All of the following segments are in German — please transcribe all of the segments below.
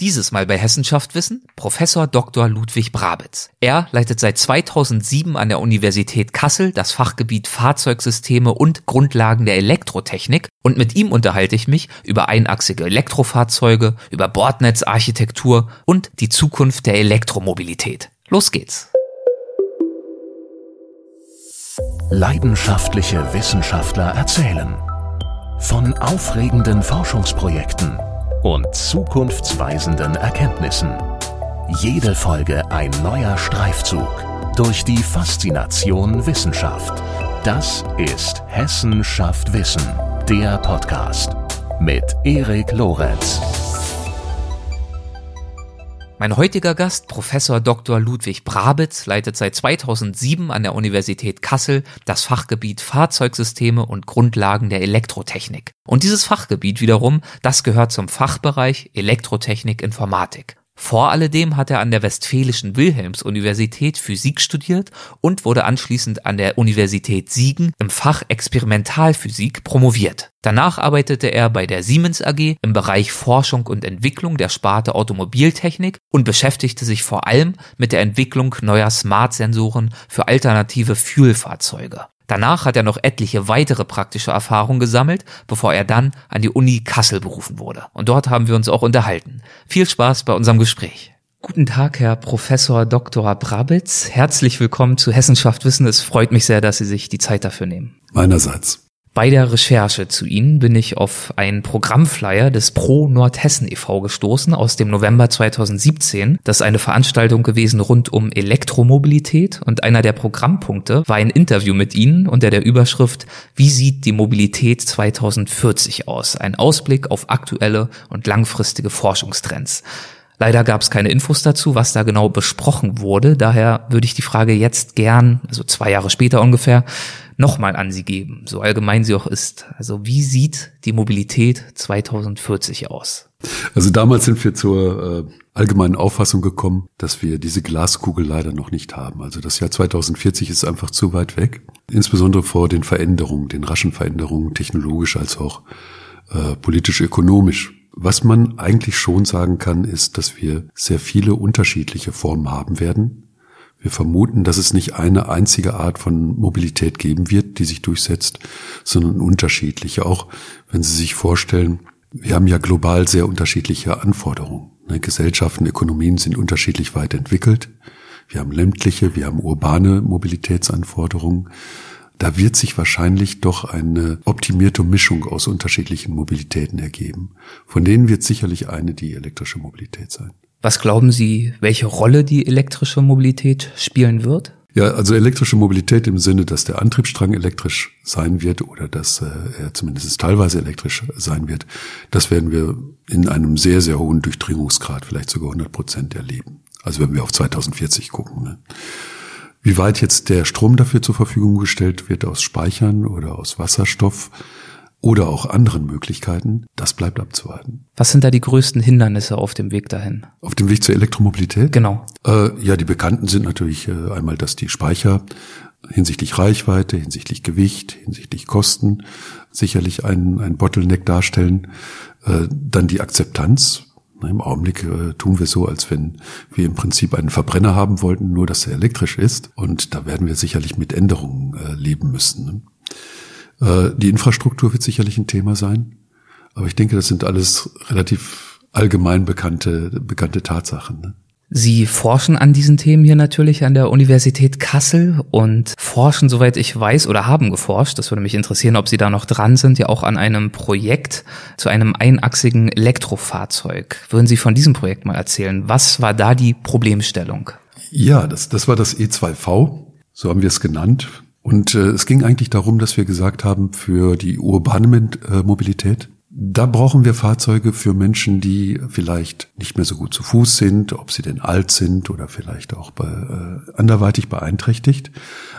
Dieses Mal bei Hessenschaft Wissen Professor Dr. Ludwig Brabitz. Er leitet seit 2007 an der Universität Kassel das Fachgebiet Fahrzeugsysteme und Grundlagen der Elektrotechnik und mit ihm unterhalte ich mich über einachsige Elektrofahrzeuge, über Bordnetzarchitektur und die Zukunft der Elektromobilität. Los geht's. Leidenschaftliche Wissenschaftler erzählen von aufregenden Forschungsprojekten und zukunftsweisenden Erkenntnissen. Jede Folge ein neuer Streifzug durch die Faszination Wissenschaft. Das ist Hessen schafft Wissen, der Podcast mit Erik Lorenz. Mein heutiger Gast, Professor Dr. Ludwig Brabitz, leitet seit 2007 an der Universität Kassel das Fachgebiet Fahrzeugsysteme und Grundlagen der Elektrotechnik. Und dieses Fachgebiet wiederum, das gehört zum Fachbereich Elektrotechnik Informatik. Vor alledem hat er an der Westfälischen Wilhelms-Universität Physik studiert und wurde anschließend an der Universität Siegen im Fach Experimentalphysik promoviert. Danach arbeitete er bei der Siemens AG im Bereich Forschung und Entwicklung der Sparte Automobiltechnik und beschäftigte sich vor allem mit der Entwicklung neuer Smart-Sensoren für alternative Fuelfahrzeuge. Danach hat er noch etliche weitere praktische Erfahrungen gesammelt, bevor er dann an die Uni Kassel berufen wurde. Und dort haben wir uns auch unterhalten. Viel Spaß bei unserem Gespräch. Guten Tag, Herr Professor Dr. Brabitz. Herzlich willkommen zu Hessenschaft Wissen. Es freut mich sehr, dass Sie sich die Zeit dafür nehmen. Meinerseits. Bei der Recherche zu Ihnen bin ich auf einen Programmflyer des Pro Nordhessen e.V. gestoßen aus dem November 2017. Das ist eine Veranstaltung gewesen rund um Elektromobilität und einer der Programmpunkte war ein Interview mit Ihnen unter der Überschrift Wie sieht die Mobilität 2040 aus? Ein Ausblick auf aktuelle und langfristige Forschungstrends. Leider gab es keine Infos dazu, was da genau besprochen wurde. Daher würde ich die Frage jetzt gern, also zwei Jahre später ungefähr, nochmal an Sie geben, so allgemein sie auch ist. Also wie sieht die Mobilität 2040 aus? Also damals sind wir zur äh, allgemeinen Auffassung gekommen, dass wir diese Glaskugel leider noch nicht haben. Also das Jahr 2040 ist einfach zu weit weg, insbesondere vor den Veränderungen, den raschen Veränderungen, technologisch als auch äh, politisch-ökonomisch. Was man eigentlich schon sagen kann, ist, dass wir sehr viele unterschiedliche Formen haben werden. Wir vermuten, dass es nicht eine einzige Art von Mobilität geben wird, die sich durchsetzt, sondern unterschiedliche. Auch wenn Sie sich vorstellen, wir haben ja global sehr unterschiedliche Anforderungen. Ne, Gesellschaften, Ökonomien sind unterschiedlich weit entwickelt. Wir haben ländliche, wir haben urbane Mobilitätsanforderungen da wird sich wahrscheinlich doch eine optimierte Mischung aus unterschiedlichen Mobilitäten ergeben. Von denen wird sicherlich eine die elektrische Mobilität sein. Was glauben Sie, welche Rolle die elektrische Mobilität spielen wird? Ja, also elektrische Mobilität im Sinne, dass der Antriebsstrang elektrisch sein wird oder dass äh, er zumindest teilweise elektrisch sein wird, das werden wir in einem sehr, sehr hohen Durchdringungsgrad, vielleicht sogar 100 Prozent erleben. Also wenn wir auf 2040 gucken. Ne? Wie weit jetzt der Strom dafür zur Verfügung gestellt wird aus Speichern oder aus Wasserstoff oder auch anderen Möglichkeiten, das bleibt abzuwarten. Was sind da die größten Hindernisse auf dem Weg dahin? Auf dem Weg zur Elektromobilität? Genau. Äh, ja, die bekannten sind natürlich äh, einmal, dass die Speicher hinsichtlich Reichweite, hinsichtlich Gewicht, hinsichtlich Kosten sicherlich ein, ein Bottleneck darstellen. Äh, dann die Akzeptanz im Augenblick äh, tun wir so, als wenn wir im Prinzip einen Verbrenner haben wollten, nur dass er elektrisch ist. Und da werden wir sicherlich mit Änderungen äh, leben müssen. Ne? Äh, die Infrastruktur wird sicherlich ein Thema sein. Aber ich denke, das sind alles relativ allgemein bekannte, bekannte Tatsachen. Ne? Sie forschen an diesen Themen hier natürlich an der Universität Kassel und forschen, soweit ich weiß, oder haben geforscht, das würde mich interessieren, ob Sie da noch dran sind, ja auch an einem Projekt zu einem einachsigen Elektrofahrzeug. Würden Sie von diesem Projekt mal erzählen? Was war da die Problemstellung? Ja, das, das war das E2V, so haben wir es genannt. Und äh, es ging eigentlich darum, dass wir gesagt haben, für die urbane Mobilität da brauchen wir Fahrzeuge für Menschen, die vielleicht nicht mehr so gut zu Fuß sind, ob sie denn alt sind oder vielleicht auch bei, äh, anderweitig beeinträchtigt.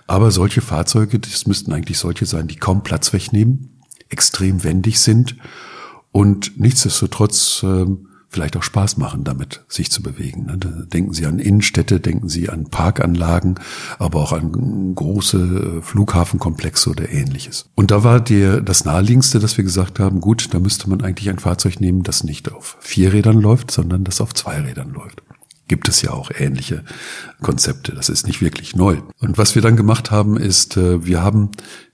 Aber solche Fahrzeuge, das müssten eigentlich solche sein, die kaum Platz wegnehmen, extrem wendig sind und nichtsdestotrotz äh, vielleicht auch Spaß machen, damit sich zu bewegen. Ne? Denken Sie an Innenstädte, denken Sie an Parkanlagen, aber auch an große äh, Flughafenkomplexe oder ähnliches. Und da war dir das naheliegendste, dass wir gesagt haben, gut, da müsste man eigentlich ein Fahrzeug nehmen, das nicht auf vier Rädern läuft, sondern das auf zwei Rädern läuft gibt es ja auch ähnliche Konzepte. Das ist nicht wirklich neu. Und was wir dann gemacht haben, ist, äh, wir haben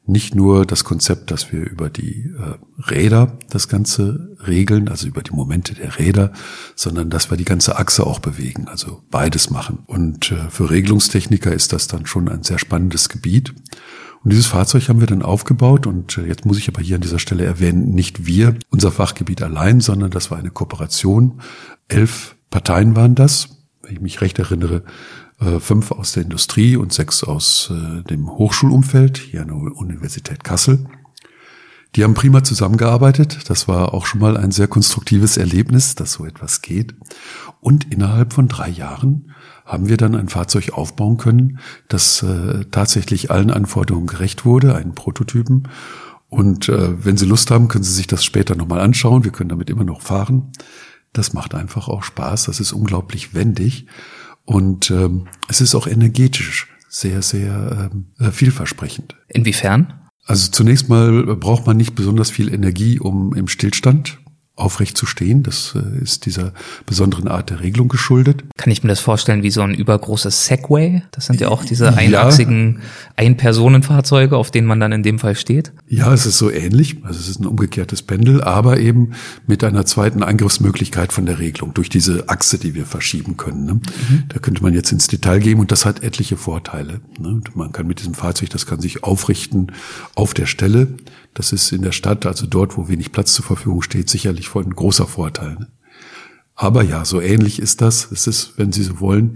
nicht nur das Konzept, dass wir über die äh, Räder das Ganze regeln, also über die Momente der Räder, sondern dass wir die ganze Achse auch bewegen, also beides machen. Und äh, für Regelungstechniker ist das dann schon ein sehr spannendes Gebiet. Und dieses Fahrzeug haben wir dann aufgebaut und äh, jetzt muss ich aber hier an dieser Stelle erwähnen, nicht wir, unser Fachgebiet allein, sondern das war eine Kooperation. Elf Parteien waren das, wenn ich mich recht erinnere, äh, fünf aus der Industrie und sechs aus äh, dem Hochschulumfeld hier an der Universität Kassel. Die haben prima zusammengearbeitet. Das war auch schon mal ein sehr konstruktives Erlebnis, dass so etwas geht. Und innerhalb von drei Jahren haben wir dann ein Fahrzeug aufbauen können, das äh, tatsächlich allen Anforderungen gerecht wurde, einen Prototypen. Und äh, wenn Sie Lust haben, können Sie sich das später nochmal anschauen. Wir können damit immer noch fahren. Das macht einfach auch Spaß. Das ist unglaublich wendig. Und ähm, es ist auch energetisch sehr, sehr ähm, äh, vielversprechend. Inwiefern? Also zunächst mal braucht man nicht besonders viel Energie, um im Stillstand aufrecht zu stehen. Das äh, ist dieser besonderen Art der Regelung geschuldet. Kann ich mir das vorstellen wie so ein übergroßes Segway? Das sind ja auch diese einachsigen ja. Ein-Personen-Fahrzeuge, auf denen man dann in dem Fall steht. Ja, es ist so ähnlich. Also es ist ein umgekehrtes Pendel, aber eben mit einer zweiten Eingriffsmöglichkeit von der Regelung durch diese Achse, die wir verschieben können. Ne? Mhm. Da könnte man jetzt ins Detail gehen und das hat etliche Vorteile. Ne? Man kann mit diesem Fahrzeug, das kann sich aufrichten auf der Stelle. Das ist in der Stadt, also dort, wo wenig Platz zur Verfügung steht, sicherlich von großer Vorteil. Ne? Aber ja, so ähnlich ist das. Es ist, wenn Sie so wollen,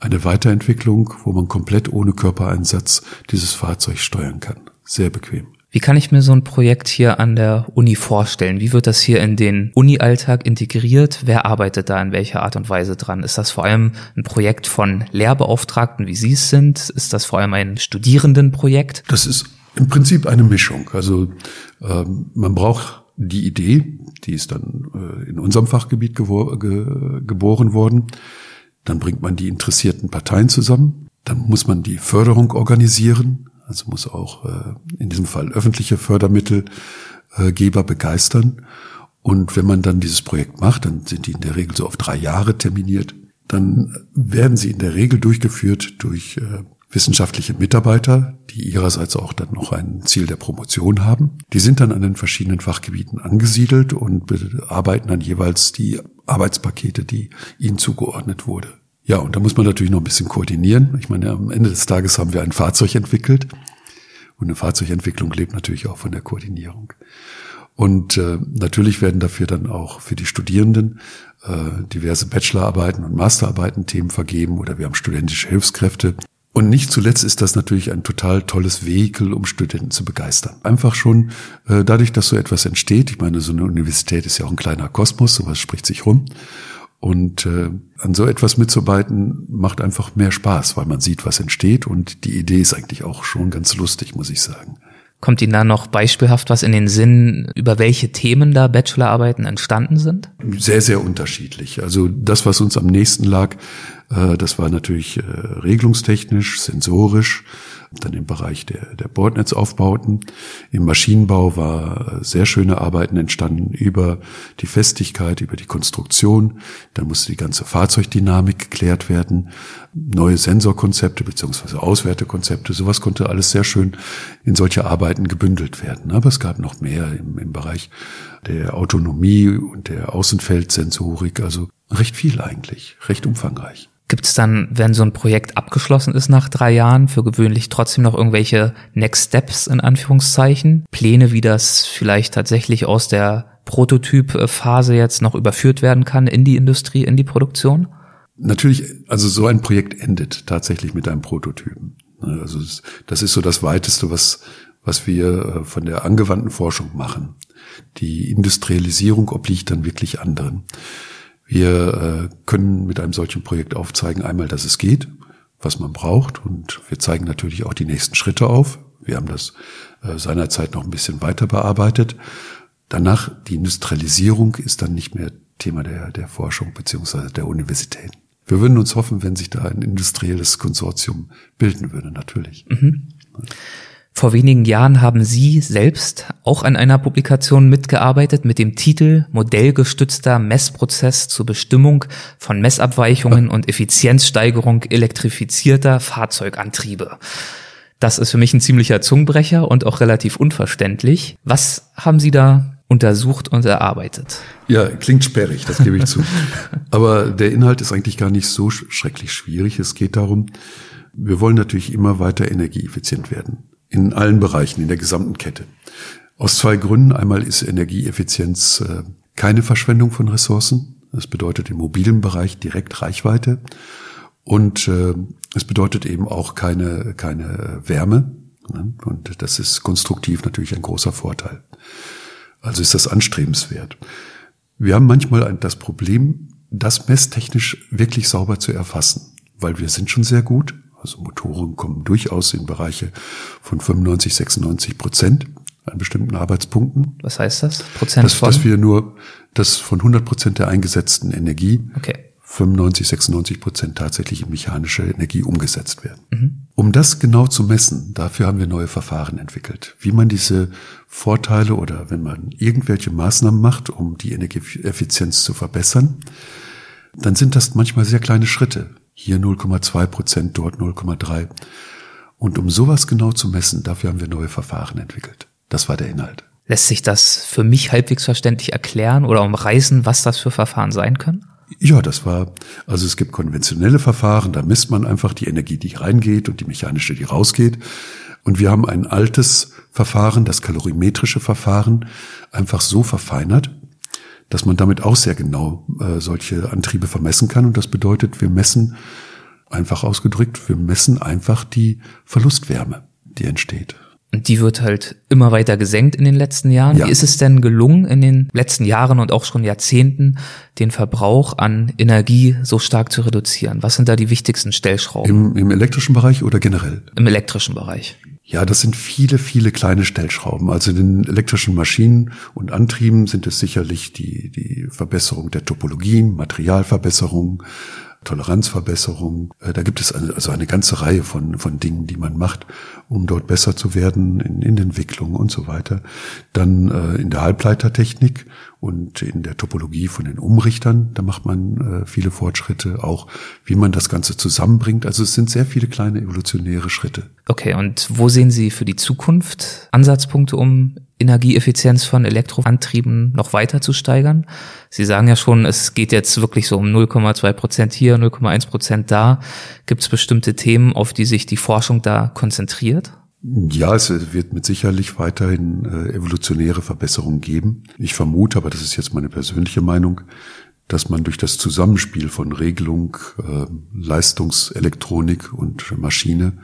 eine Weiterentwicklung, wo man komplett ohne Körpereinsatz dieses Fahrzeug steuern kann. Sehr bequem. Wie kann ich mir so ein Projekt hier an der Uni vorstellen? Wie wird das hier in den Uni-Alltag integriert? Wer arbeitet da in welcher Art und Weise dran? Ist das vor allem ein Projekt von Lehrbeauftragten, wie Sie es sind? Ist das vor allem ein Studierendenprojekt? Das ist im Prinzip eine Mischung. Also ähm, man braucht die Idee, die ist dann äh, in unserem Fachgebiet ge geboren worden. Dann bringt man die interessierten Parteien zusammen. Dann muss man die Förderung organisieren. Also muss auch äh, in diesem Fall öffentliche Fördermittelgeber begeistern. Und wenn man dann dieses Projekt macht, dann sind die in der Regel so auf drei Jahre terminiert. Dann werden sie in der Regel durchgeführt durch äh, wissenschaftliche Mitarbeiter, die ihrerseits auch dann noch ein Ziel der Promotion haben. Die sind dann an den verschiedenen Fachgebieten angesiedelt und bearbeiten dann jeweils die Arbeitspakete, die ihnen zugeordnet wurde. Ja, und da muss man natürlich noch ein bisschen koordinieren. Ich meine, am Ende des Tages haben wir ein Fahrzeug entwickelt und eine Fahrzeugentwicklung lebt natürlich auch von der Koordinierung. Und äh, natürlich werden dafür dann auch für die Studierenden äh, diverse Bachelorarbeiten und Masterarbeiten Themen vergeben oder wir haben studentische Hilfskräfte, und nicht zuletzt ist das natürlich ein total tolles Vehikel, um Studenten zu begeistern. Einfach schon äh, dadurch, dass so etwas entsteht. Ich meine, so eine Universität ist ja auch ein kleiner Kosmos, sowas spricht sich rum. Und äh, an so etwas mitzuarbeiten macht einfach mehr Spaß, weil man sieht, was entsteht. Und die Idee ist eigentlich auch schon ganz lustig, muss ich sagen. Kommt Ihnen da noch beispielhaft was in den Sinn, über welche Themen da Bachelorarbeiten entstanden sind? Sehr, sehr unterschiedlich. Also das, was uns am nächsten lag, äh, das war natürlich äh, regelungstechnisch, sensorisch, dann im Bereich der, der Bordnetzaufbauten. Im Maschinenbau war äh, sehr schöne Arbeiten entstanden über die Festigkeit, über die Konstruktion. Dann musste die ganze Fahrzeugdynamik geklärt werden. Neue Sensorkonzepte beziehungsweise Auswertekonzepte. Sowas konnte alles sehr schön in solche Arbeiten gebündelt werden. Aber es gab noch mehr im, im Bereich der Autonomie und der Außenfeldsensorik. Also recht viel eigentlich, recht umfangreich. Gibt es dann, wenn so ein Projekt abgeschlossen ist nach drei Jahren, für gewöhnlich trotzdem noch irgendwelche Next Steps in Anführungszeichen? Pläne, wie das vielleicht tatsächlich aus der Prototypphase jetzt noch überführt werden kann in die Industrie, in die Produktion? Natürlich, also so ein Projekt endet tatsächlich mit einem Prototypen. Also das ist so das Weiteste, was, was wir äh, von der angewandten Forschung machen. Die Industrialisierung obliegt dann wirklich anderen. Wir äh, können mit einem solchen Projekt aufzeigen, einmal, dass es geht, was man braucht, und wir zeigen natürlich auch die nächsten Schritte auf. Wir haben das äh, seinerzeit noch ein bisschen weiter bearbeitet. Danach, die Industrialisierung ist dann nicht mehr Thema der, der Forschung beziehungsweise der Universitäten. Wir würden uns hoffen, wenn sich da ein industrielles Konsortium bilden würde, natürlich. Mhm. Vor wenigen Jahren haben Sie selbst auch an einer Publikation mitgearbeitet mit dem Titel Modellgestützter Messprozess zur Bestimmung von Messabweichungen und Effizienzsteigerung elektrifizierter Fahrzeugantriebe. Das ist für mich ein ziemlicher Zungenbrecher und auch relativ unverständlich. Was haben Sie da untersucht und erarbeitet? Ja, klingt sperrig, das gebe ich zu. Aber der Inhalt ist eigentlich gar nicht so schrecklich schwierig. Es geht darum, wir wollen natürlich immer weiter energieeffizient werden in allen Bereichen, in der gesamten Kette. Aus zwei Gründen. Einmal ist Energieeffizienz äh, keine Verschwendung von Ressourcen. Das bedeutet im mobilen Bereich direkt Reichweite. Und äh, es bedeutet eben auch keine, keine Wärme. Ne? Und das ist konstruktiv natürlich ein großer Vorteil. Also ist das anstrebenswert. Wir haben manchmal das Problem, das messtechnisch wirklich sauber zu erfassen, weil wir sind schon sehr gut, also Motoren kommen durchaus in Bereiche von 95, 96 Prozent an bestimmten Arbeitspunkten. Was heißt das? Prozent dass, von? dass wir nur, dass von 100 Prozent der eingesetzten Energie okay. 95, 96 Prozent tatsächlich in mechanische Energie umgesetzt werden. Mhm. Um das genau zu messen, dafür haben wir neue Verfahren entwickelt. Wie man diese Vorteile oder wenn man irgendwelche Maßnahmen macht, um die Energieeffizienz zu verbessern, dann sind das manchmal sehr kleine Schritte. Hier 0,2 Prozent, dort 0,3. Und um sowas genau zu messen, dafür haben wir neue Verfahren entwickelt. Das war der Inhalt. Lässt sich das für mich halbwegs verständlich erklären oder umreißen, was das für Verfahren sein können? Ja, das war, also es gibt konventionelle Verfahren, da misst man einfach die Energie, die reingeht und die mechanische, die rausgeht. Und wir haben ein altes Verfahren, das kalorimetrische Verfahren, einfach so verfeinert, dass man damit auch sehr genau äh, solche Antriebe vermessen kann. Und das bedeutet, wir messen, einfach ausgedrückt, wir messen einfach die Verlustwärme, die entsteht. Und die wird halt immer weiter gesenkt in den letzten Jahren. Ja. Wie ist es denn gelungen, in den letzten Jahren und auch schon Jahrzehnten den Verbrauch an Energie so stark zu reduzieren? Was sind da die wichtigsten Stellschrauben? Im, im elektrischen Bereich oder generell? Im elektrischen Bereich. Ja, das sind viele, viele kleine Stellschrauben. Also in den elektrischen Maschinen und Antrieben sind es sicherlich die, die Verbesserung der Topologien, Materialverbesserung, Toleranzverbesserung. Äh, da gibt es also eine ganze Reihe von, von Dingen, die man macht, um dort besser zu werden in, in Entwicklung und so weiter. Dann äh, in der Halbleitertechnik und in der Topologie von den Umrichtern, da macht man äh, viele Fortschritte, auch wie man das Ganze zusammenbringt. Also es sind sehr viele kleine evolutionäre Schritte. Okay, und wo sehen Sie für die Zukunft Ansatzpunkte, um Energieeffizienz von Elektroantrieben noch weiter zu steigern? Sie sagen ja schon, es geht jetzt wirklich so um 0,2 Prozent hier, 0,1 Prozent da. Gibt es bestimmte Themen, auf die sich die Forschung da konzentriert? Ja, es wird mit sicherlich weiterhin äh, evolutionäre Verbesserungen geben. Ich vermute, aber das ist jetzt meine persönliche Meinung, dass man durch das Zusammenspiel von Regelung, äh, Leistungselektronik und Maschine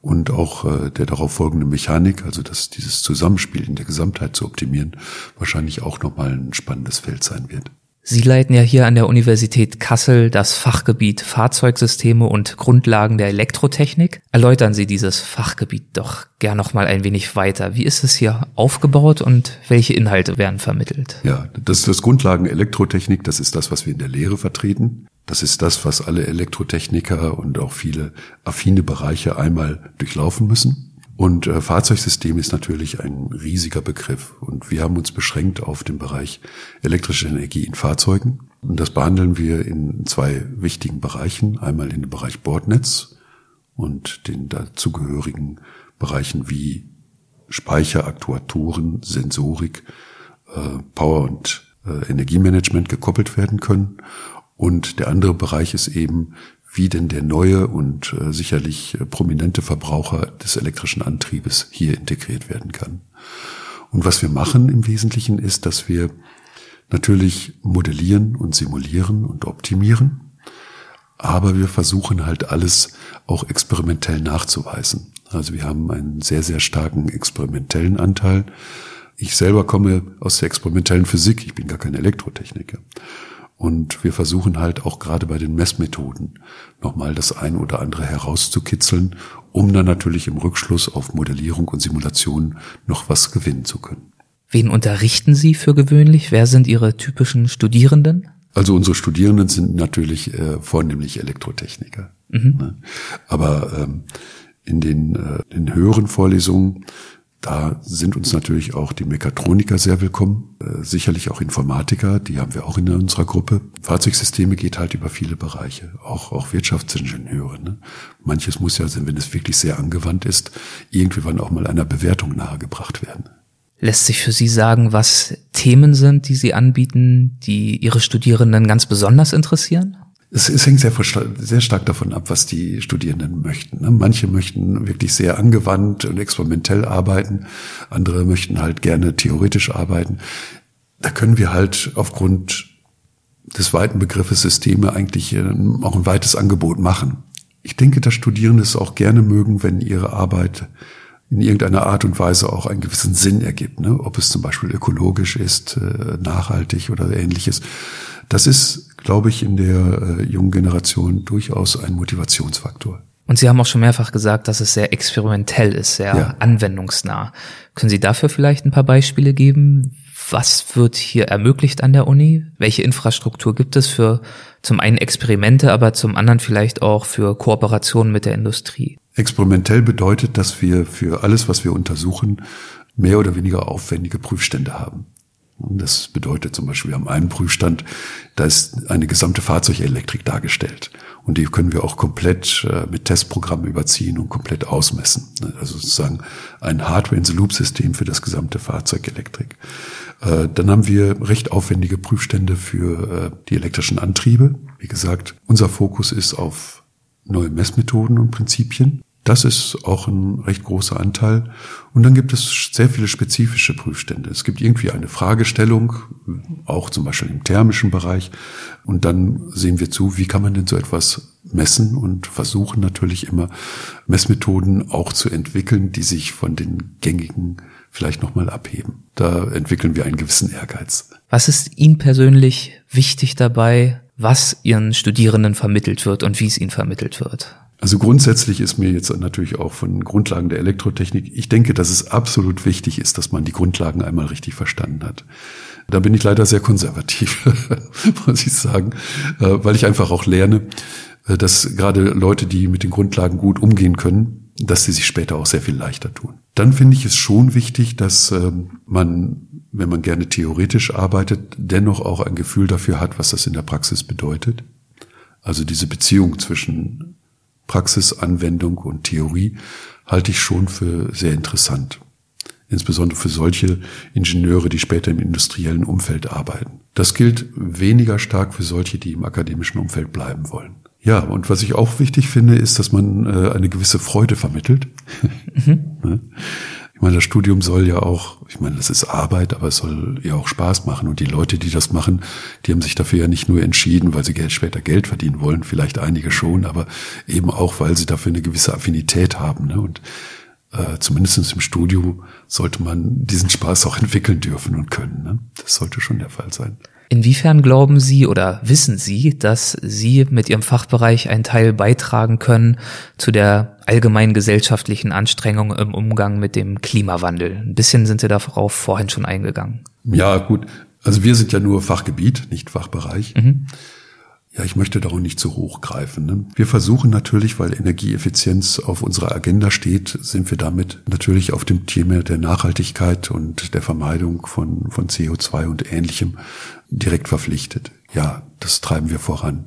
und auch äh, der darauf folgenden Mechanik, also dass dieses Zusammenspiel in der Gesamtheit zu optimieren, wahrscheinlich auch nochmal ein spannendes Feld sein wird. Sie leiten ja hier an der Universität Kassel das Fachgebiet Fahrzeugsysteme und Grundlagen der Elektrotechnik. Erläutern Sie dieses Fachgebiet doch gern noch mal ein wenig weiter. Wie ist es hier aufgebaut und welche Inhalte werden vermittelt? Ja, das ist das Grundlagen Elektrotechnik. Das ist das, was wir in der Lehre vertreten. Das ist das, was alle Elektrotechniker und auch viele affine Bereiche einmal durchlaufen müssen. Und äh, Fahrzeugsystem ist natürlich ein riesiger Begriff. Und wir haben uns beschränkt auf den Bereich elektrische Energie in Fahrzeugen. Und das behandeln wir in zwei wichtigen Bereichen. Einmal in dem Bereich Bordnetz und den dazugehörigen Bereichen wie Speicher, Aktuatoren, Sensorik, äh, Power und äh, Energiemanagement gekoppelt werden können. Und der andere Bereich ist eben, wie denn der neue und äh, sicherlich äh, prominente Verbraucher des elektrischen Antriebes hier integriert werden kann. Und was wir machen im Wesentlichen ist, dass wir natürlich modellieren und simulieren und optimieren, aber wir versuchen halt alles auch experimentell nachzuweisen. Also wir haben einen sehr, sehr starken experimentellen Anteil. Ich selber komme aus der experimentellen Physik, ich bin gar kein Elektrotechniker. Und wir versuchen halt auch gerade bei den Messmethoden nochmal das ein oder andere herauszukitzeln, um dann natürlich im Rückschluss auf Modellierung und Simulation noch was gewinnen zu können. Wen unterrichten Sie für gewöhnlich? Wer sind Ihre typischen Studierenden? Also unsere Studierenden sind natürlich äh, vornehmlich Elektrotechniker. Mhm. Ne? Aber ähm, in den, äh, in höheren Vorlesungen, da sind uns natürlich auch die Mechatroniker sehr willkommen, äh, sicherlich auch Informatiker, die haben wir auch in unserer Gruppe. Fahrzeugsysteme geht halt über viele Bereiche, auch, auch Wirtschaftsingenieure. Ne? Manches muss ja, wenn es wirklich sehr angewandt ist, irgendwann auch mal einer Bewertung nahegebracht werden. Lässt sich für Sie sagen, was Themen sind, die Sie anbieten, die Ihre Studierenden ganz besonders interessieren? Es, es hängt sehr, sehr stark davon ab, was die Studierenden möchten. Ne? Manche möchten wirklich sehr angewandt und experimentell arbeiten, andere möchten halt gerne theoretisch arbeiten. Da können wir halt aufgrund des weiten Begriffes Systeme eigentlich ähm, auch ein weites Angebot machen. Ich denke, dass Studierende es auch gerne mögen, wenn ihre Arbeit in irgendeiner Art und Weise auch einen gewissen Sinn ergibt, ne? ob es zum Beispiel ökologisch ist, äh, nachhaltig oder ähnliches. Das ist, glaube ich, in der äh, jungen Generation durchaus ein Motivationsfaktor. Und Sie haben auch schon mehrfach gesagt, dass es sehr experimentell ist, sehr ja. anwendungsnah. Können Sie dafür vielleicht ein paar Beispiele geben? Was wird hier ermöglicht an der Uni? Welche Infrastruktur gibt es für zum einen Experimente, aber zum anderen vielleicht auch für Kooperationen mit der Industrie? Experimentell bedeutet, dass wir für alles, was wir untersuchen, mehr oder weniger aufwendige Prüfstände haben. Und das bedeutet zum Beispiel, wir haben einen Prüfstand, da ist eine gesamte Fahrzeugelektrik dargestellt. Und die können wir auch komplett äh, mit Testprogrammen überziehen und komplett ausmessen. Also sozusagen ein Hardware-in-the-Loop-System für das gesamte Fahrzeugelektrik. Äh, dann haben wir recht aufwendige Prüfstände für äh, die elektrischen Antriebe. Wie gesagt, unser Fokus ist auf neue Messmethoden und Prinzipien. Das ist auch ein recht großer Anteil. Und dann gibt es sehr viele spezifische Prüfstände. Es gibt irgendwie eine Fragestellung, auch zum Beispiel im thermischen Bereich. Und dann sehen wir zu, wie kann man denn so etwas messen und versuchen natürlich immer Messmethoden auch zu entwickeln, die sich von den gängigen vielleicht nochmal abheben. Da entwickeln wir einen gewissen Ehrgeiz. Was ist Ihnen persönlich wichtig dabei, was Ihren Studierenden vermittelt wird und wie es ihnen vermittelt wird? Also grundsätzlich ist mir jetzt natürlich auch von Grundlagen der Elektrotechnik, ich denke, dass es absolut wichtig ist, dass man die Grundlagen einmal richtig verstanden hat. Da bin ich leider sehr konservativ, muss ich sagen, äh, weil ich einfach auch lerne, äh, dass gerade Leute, die mit den Grundlagen gut umgehen können, dass sie sich später auch sehr viel leichter tun. Dann finde ich es schon wichtig, dass ähm, man, wenn man gerne theoretisch arbeitet, dennoch auch ein Gefühl dafür hat, was das in der Praxis bedeutet. Also diese Beziehung zwischen Praxisanwendung und Theorie halte ich schon für sehr interessant. Insbesondere für solche Ingenieure, die später im industriellen Umfeld arbeiten. Das gilt weniger stark für solche, die im akademischen Umfeld bleiben wollen. Ja, und was ich auch wichtig finde, ist, dass man äh, eine gewisse Freude vermittelt. Mhm. Ich meine, das Studium soll ja auch, ich meine, das ist Arbeit, aber es soll ja auch Spaß machen. Und die Leute, die das machen, die haben sich dafür ja nicht nur entschieden, weil sie Geld, später Geld verdienen wollen, vielleicht einige schon, aber eben auch, weil sie dafür eine gewisse Affinität haben. Ne? Und äh, zumindest im Studium sollte man diesen Spaß auch entwickeln dürfen und können. Ne? Das sollte schon der Fall sein. Inwiefern glauben Sie oder wissen Sie, dass Sie mit Ihrem Fachbereich einen Teil beitragen können zu der allgemeinen gesellschaftlichen Anstrengung im Umgang mit dem Klimawandel? Ein bisschen sind Sie darauf vorhin schon eingegangen. Ja, gut. Also wir sind ja nur Fachgebiet, nicht Fachbereich. Mhm. Ja, ich möchte da auch nicht zu hoch greifen. Ne? Wir versuchen natürlich, weil Energieeffizienz auf unserer Agenda steht, sind wir damit natürlich auf dem Thema der Nachhaltigkeit und der Vermeidung von, von CO2 und ähnlichem direkt verpflichtet. Ja, das treiben wir voran.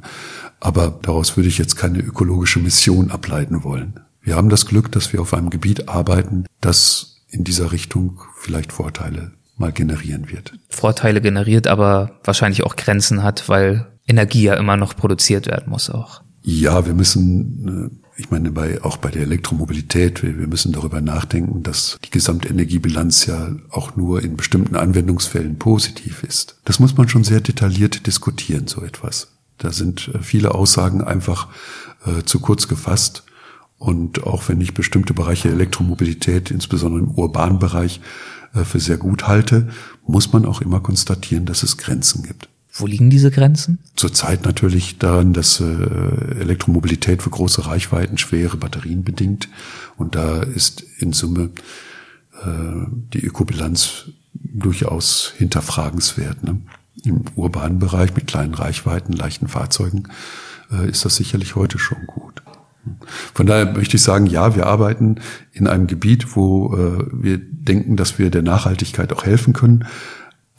Aber daraus würde ich jetzt keine ökologische Mission ableiten wollen. Wir haben das Glück, dass wir auf einem Gebiet arbeiten, das in dieser Richtung vielleicht Vorteile mal generieren wird. Vorteile generiert, aber wahrscheinlich auch Grenzen hat, weil Energie ja immer noch produziert werden muss auch. Ja, wir müssen, äh, ich meine, bei, auch bei der Elektromobilität, wir, wir müssen darüber nachdenken, dass die Gesamtenergiebilanz ja auch nur in bestimmten Anwendungsfällen positiv ist. Das muss man schon sehr detailliert diskutieren, so etwas. Da sind äh, viele Aussagen einfach äh, zu kurz gefasst. Und auch wenn ich bestimmte Bereiche der Elektromobilität, insbesondere im urbanen Bereich, äh, für sehr gut halte, muss man auch immer konstatieren, dass es Grenzen gibt. Wo liegen diese Grenzen? Zurzeit natürlich daran, dass äh, Elektromobilität für große Reichweiten schwere Batterien bedingt. Und da ist in Summe äh, die Ökobilanz durchaus hinterfragenswert. Ne? Im urbanen Bereich mit kleinen Reichweiten, leichten Fahrzeugen äh, ist das sicherlich heute schon gut. Von daher möchte ich sagen, ja, wir arbeiten in einem Gebiet, wo äh, wir denken, dass wir der Nachhaltigkeit auch helfen können.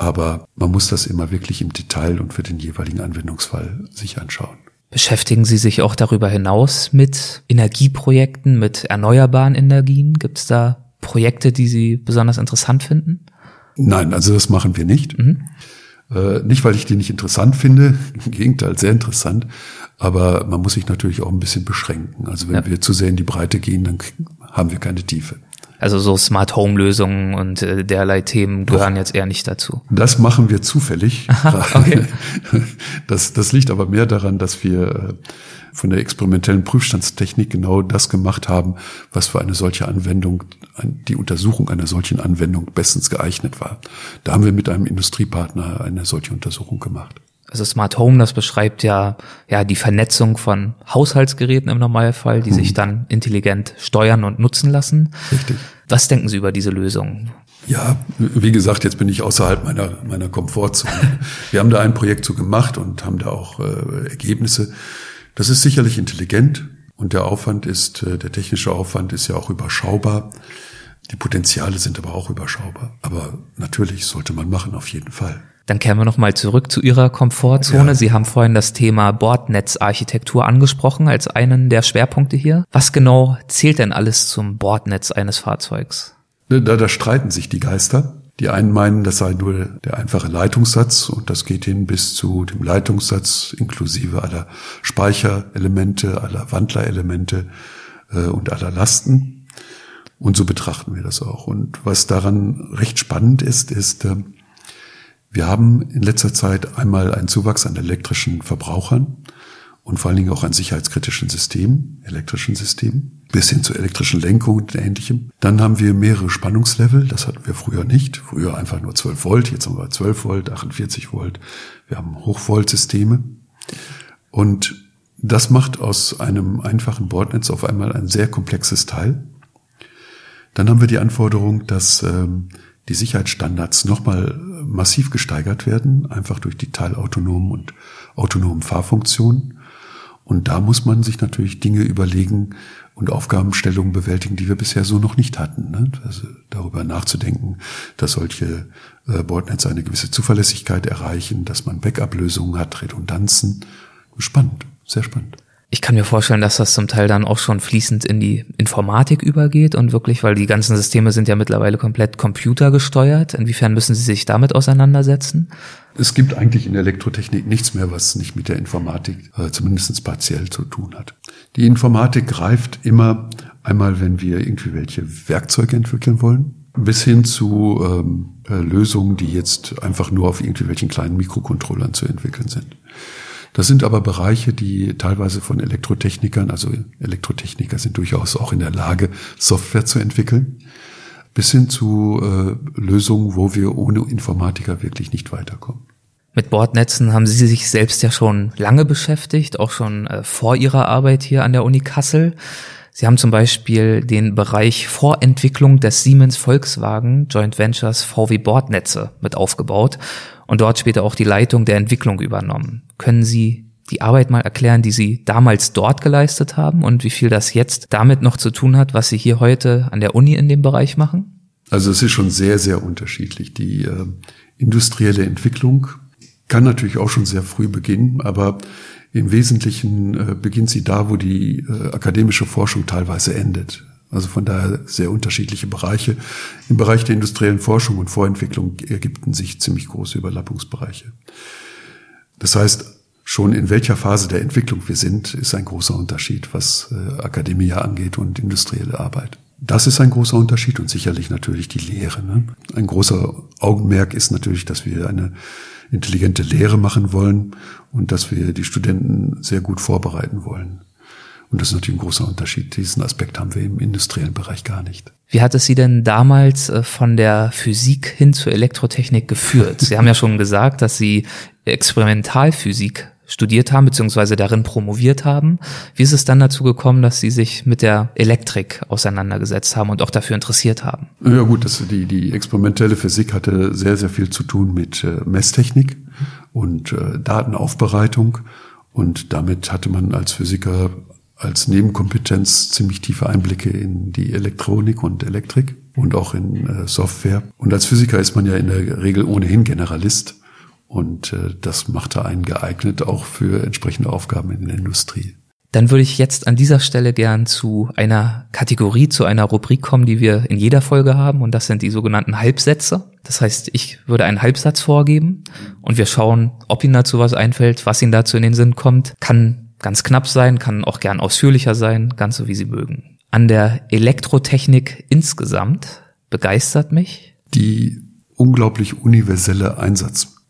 Aber man muss das immer wirklich im Detail und für den jeweiligen Anwendungsfall sich anschauen. Beschäftigen Sie sich auch darüber hinaus mit Energieprojekten, mit erneuerbaren Energien? Gibt es da Projekte, die Sie besonders interessant finden? Nein, also das machen wir nicht. Mhm. Äh, nicht, weil ich die nicht interessant finde, im Gegenteil, sehr interessant. Aber man muss sich natürlich auch ein bisschen beschränken. Also wenn ja. wir zu sehr in die Breite gehen, dann haben wir keine Tiefe. Also so Smart Home Lösungen und äh, derlei Themen gehören Doch. jetzt eher nicht dazu. Das machen wir zufällig. okay. Das, das liegt aber mehr daran, dass wir äh, von der experimentellen Prüfstandstechnik genau das gemacht haben, was für eine solche Anwendung, die Untersuchung einer solchen Anwendung bestens geeignet war. Da haben wir mit einem Industriepartner eine solche Untersuchung gemacht. Also Smart Home, das beschreibt ja, ja die Vernetzung von Haushaltsgeräten im Normalfall, die mhm. sich dann intelligent steuern und nutzen lassen. Richtig. Was denken Sie über diese Lösung? Ja, wie gesagt, jetzt bin ich außerhalb meiner, meiner Komfortzone. Wir haben da ein Projekt so gemacht und haben da auch äh, Ergebnisse. Das ist sicherlich intelligent und der Aufwand ist, äh, der technische Aufwand ist ja auch überschaubar. Die Potenziale sind aber auch überschaubar. Aber natürlich sollte man machen, auf jeden Fall. Dann kehren wir nochmal zurück zu Ihrer Komfortzone. Ja. Sie haben vorhin das Thema Bordnetzarchitektur angesprochen als einen der Schwerpunkte hier. Was genau zählt denn alles zum Bordnetz eines Fahrzeugs? Da, da streiten sich die Geister. Die einen meinen, das sei nur der einfache Leitungssatz und das geht hin bis zu dem Leitungssatz inklusive aller Speicherelemente, aller Wandlerelemente äh, und aller Lasten. Und so betrachten wir das auch. Und was daran recht spannend ist, ist, äh, wir haben in letzter Zeit einmal einen Zuwachs an elektrischen Verbrauchern und vor allen Dingen auch an sicherheitskritischen Systemen, elektrischen Systemen, bis hin zur elektrischen Lenkung und ähnlichem. Dann haben wir mehrere Spannungslevel, das hatten wir früher nicht. Früher einfach nur 12 Volt, jetzt haben wir 12 Volt, 48 Volt. Wir haben Hochvoltsysteme. Und das macht aus einem einfachen Bordnetz auf einmal ein sehr komplexes Teil. Dann haben wir die Anforderung, dass ähm, die Sicherheitsstandards nochmal massiv gesteigert werden, einfach durch die teilautonomen und autonomen Fahrfunktionen. Und da muss man sich natürlich Dinge überlegen und Aufgabenstellungen bewältigen, die wir bisher so noch nicht hatten. Ne? Also darüber nachzudenken, dass solche äh, Bordnetze eine gewisse Zuverlässigkeit erreichen, dass man Backup-Lösungen hat, Redundanzen. Spannend, sehr spannend. Ich kann mir vorstellen, dass das zum Teil dann auch schon fließend in die Informatik übergeht und wirklich, weil die ganzen Systeme sind ja mittlerweile komplett computergesteuert. Inwiefern müssen Sie sich damit auseinandersetzen? Es gibt eigentlich in der Elektrotechnik nichts mehr, was nicht mit der Informatik äh, zumindest partiell zu tun hat. Die Informatik greift immer einmal, wenn wir irgendwie welche Werkzeuge entwickeln wollen, bis hin zu ähm, äh, Lösungen, die jetzt einfach nur auf irgendwelchen kleinen Mikrocontrollern zu entwickeln sind. Das sind aber Bereiche, die teilweise von Elektrotechnikern, also Elektrotechniker sind durchaus auch in der Lage, Software zu entwickeln, bis hin zu äh, Lösungen, wo wir ohne Informatiker wirklich nicht weiterkommen. Mit Bordnetzen haben Sie sich selbst ja schon lange beschäftigt, auch schon äh, vor Ihrer Arbeit hier an der Uni Kassel. Sie haben zum Beispiel den Bereich Vorentwicklung des Siemens Volkswagen Joint Ventures VW Bordnetze mit aufgebaut und dort später auch die Leitung der Entwicklung übernommen. Können Sie die Arbeit mal erklären, die Sie damals dort geleistet haben und wie viel das jetzt damit noch zu tun hat, was Sie hier heute an der Uni in dem Bereich machen? Also es ist schon sehr, sehr unterschiedlich. Die äh, industrielle Entwicklung kann natürlich auch schon sehr früh beginnen, aber im Wesentlichen äh, beginnt sie da, wo die äh, akademische Forschung teilweise endet. Also von daher sehr unterschiedliche Bereiche. Im Bereich der industriellen Forschung und Vorentwicklung ergibten sich ziemlich große Überlappungsbereiche. Das heißt, schon in welcher Phase der Entwicklung wir sind, ist ein großer Unterschied, was äh, Akademie angeht und industrielle Arbeit. Das ist ein großer Unterschied und sicherlich natürlich die Lehre. Ne? Ein großer Augenmerk ist natürlich, dass wir eine intelligente Lehre machen wollen und dass wir die Studenten sehr gut vorbereiten wollen. Und das ist natürlich ein großer Unterschied. Diesen Aspekt haben wir im industriellen Bereich gar nicht. Wie hat es Sie denn damals äh, von der Physik hin zur Elektrotechnik geführt? Sie haben ja schon gesagt, dass Sie Experimentalphysik studiert haben, beziehungsweise darin promoviert haben. Wie ist es dann dazu gekommen, dass Sie sich mit der Elektrik auseinandergesetzt haben und auch dafür interessiert haben? Ja gut, das, die, die experimentelle Physik hatte sehr, sehr viel zu tun mit äh, Messtechnik und äh, Datenaufbereitung. Und damit hatte man als Physiker als Nebenkompetenz ziemlich tiefe Einblicke in die Elektronik und Elektrik und auch in äh, Software. Und als Physiker ist man ja in der Regel ohnehin Generalist. Und äh, das machte einen geeignet auch für entsprechende Aufgaben in der Industrie. Dann würde ich jetzt an dieser Stelle gern zu einer Kategorie, zu einer Rubrik kommen, die wir in jeder Folge haben. Und das sind die sogenannten Halbsätze. Das heißt, ich würde einen Halbsatz vorgeben und wir schauen, ob Ihnen dazu was einfällt, was Ihnen dazu in den Sinn kommt. Kann ganz knapp sein, kann auch gern ausführlicher sein, ganz so wie Sie mögen. An der Elektrotechnik insgesamt begeistert mich die unglaublich universelle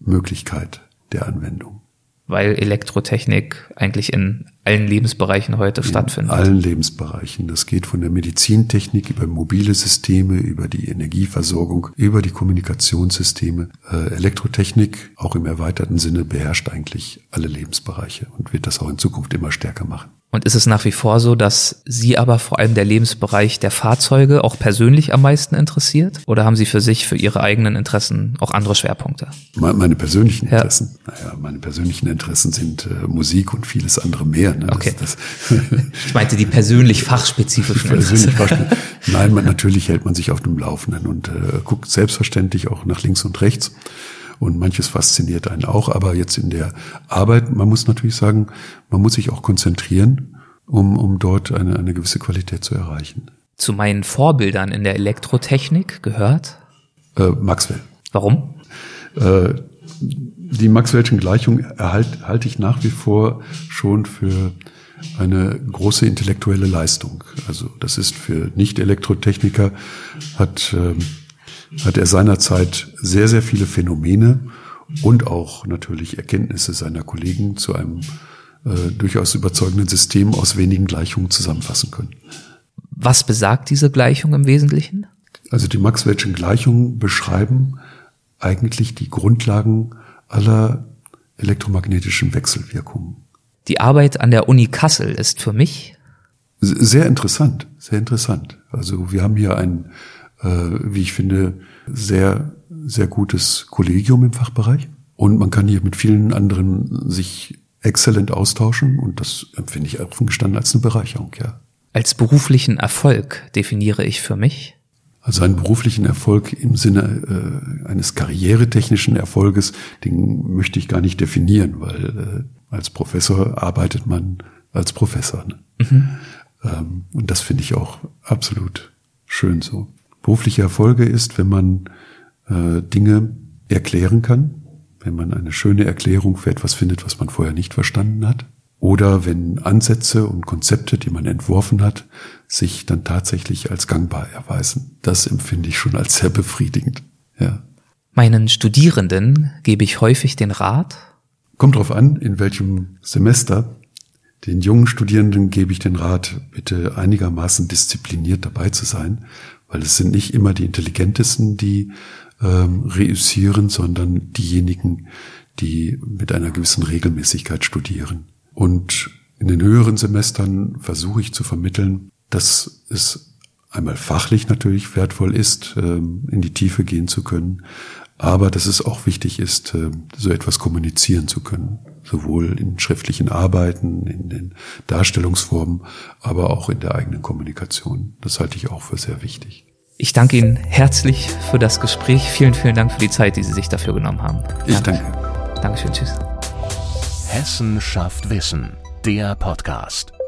Einsatzmöglichkeit der Anwendung. Weil Elektrotechnik eigentlich in allen Lebensbereichen heute in stattfindet. allen Lebensbereichen. Das geht von der Medizintechnik über mobile Systeme, über die Energieversorgung, über die Kommunikationssysteme. Äh, Elektrotechnik, auch im erweiterten Sinne, beherrscht eigentlich alle Lebensbereiche und wird das auch in Zukunft immer stärker machen. Und ist es nach wie vor so, dass Sie aber vor allem der Lebensbereich der Fahrzeuge auch persönlich am meisten interessiert? Oder haben Sie für sich, für Ihre eigenen Interessen auch andere Schwerpunkte? Me- Meine persönlichen Ja. Interessen, naja, meine persönlichen Interessen sind äh, Musik und vieles andere mehr. Ne? Das- Okay. Das, Ich meinte die persönlich fachspezifischen Interessen. Nein, man, natürlich hält man sich auf dem Laufenden und äh, guckt selbstverständlich auch nach links und rechts. Und manches fasziniert einen auch, aber jetzt in der Arbeit, man muss natürlich sagen, man muss sich auch konzentrieren, um, um dort eine, eine gewisse Qualität zu erreichen. Zu meinen Vorbildern in der Elektrotechnik gehört. Äh, Maxwell. Warum? Äh, die Maxwell'schen Gleichung erhalt, halte ich nach wie vor schon für eine große intellektuelle Leistung. Also das ist für Nicht-Elektrotechniker hat, ähm, hat er seinerzeit sehr, sehr viele Phänomene und auch natürlich Erkenntnisse seiner Kollegen zu einem äh, durchaus überzeugenden System aus wenigen Gleichungen zusammenfassen können. Was besagt diese Gleichung im Wesentlichen? Also die Maxwell'schen Gleichungen beschreiben eigentlich die Grundlagen aller elektromagnetischen Wechselwirkungen. Die Arbeit an der Uni Kassel ist für mich Sehr interessant, sehr interessant. Also wir haben hier ein, wie ich finde, sehr, sehr gutes Kollegium im Fachbereich. Und man kann hier mit vielen anderen sich exzellent austauschen. Und das empfinde ich offen gestanden als eine Bereicherung, ja. als beruflichen Erfolg definiere ich für mich. Also einen beruflichen Erfolg im Sinne äh, eines karrieretechnischen Erfolges, den möchte ich gar nicht definieren, weil äh, als Professor arbeitet man als Professor. Ne? Ähm, und das finde ich auch absolut schön so. Berufliche Erfolge ist, wenn man äh, Dinge erklären kann, wenn man eine schöne Erklärung für etwas findet, was man vorher nicht verstanden hat. Oder wenn Ansätze und Konzepte, die man entworfen hat, sich dann tatsächlich als gangbar erweisen. Das empfinde ich schon als sehr befriedigend. Ja. Meinen Studierenden gebe ich häufig den Rat, Kommt drauf an, in welchem Semester. Den jungen Studierenden gebe ich den Rat, bitte einigermaßen diszipliniert dabei zu sein, weil es sind nicht immer die Intelligentesten, die ähm, reüssieren, sondern diejenigen, die mit einer gewissen Regelmäßigkeit studieren. Und in den höheren Semestern versuche ich zu vermitteln, dass es einmal fachlich natürlich wertvoll ist, ähm, in die Tiefe gehen zu können, aber dass es auch wichtig ist, ähm, so etwas kommunizieren zu können, sowohl in schriftlichen Arbeiten, in den Darstellungsformen, aber auch in der eigenen Kommunikation. Das halte ich auch für sehr wichtig. ich danke Ihnen herzlich für das Gespräch. Vielen, vielen Dank für die Zeit, die Sie sich dafür genommen haben. Ich Ja. danke. Dankeschön, tschüss. Hessen schafft Wissen, der Podcast.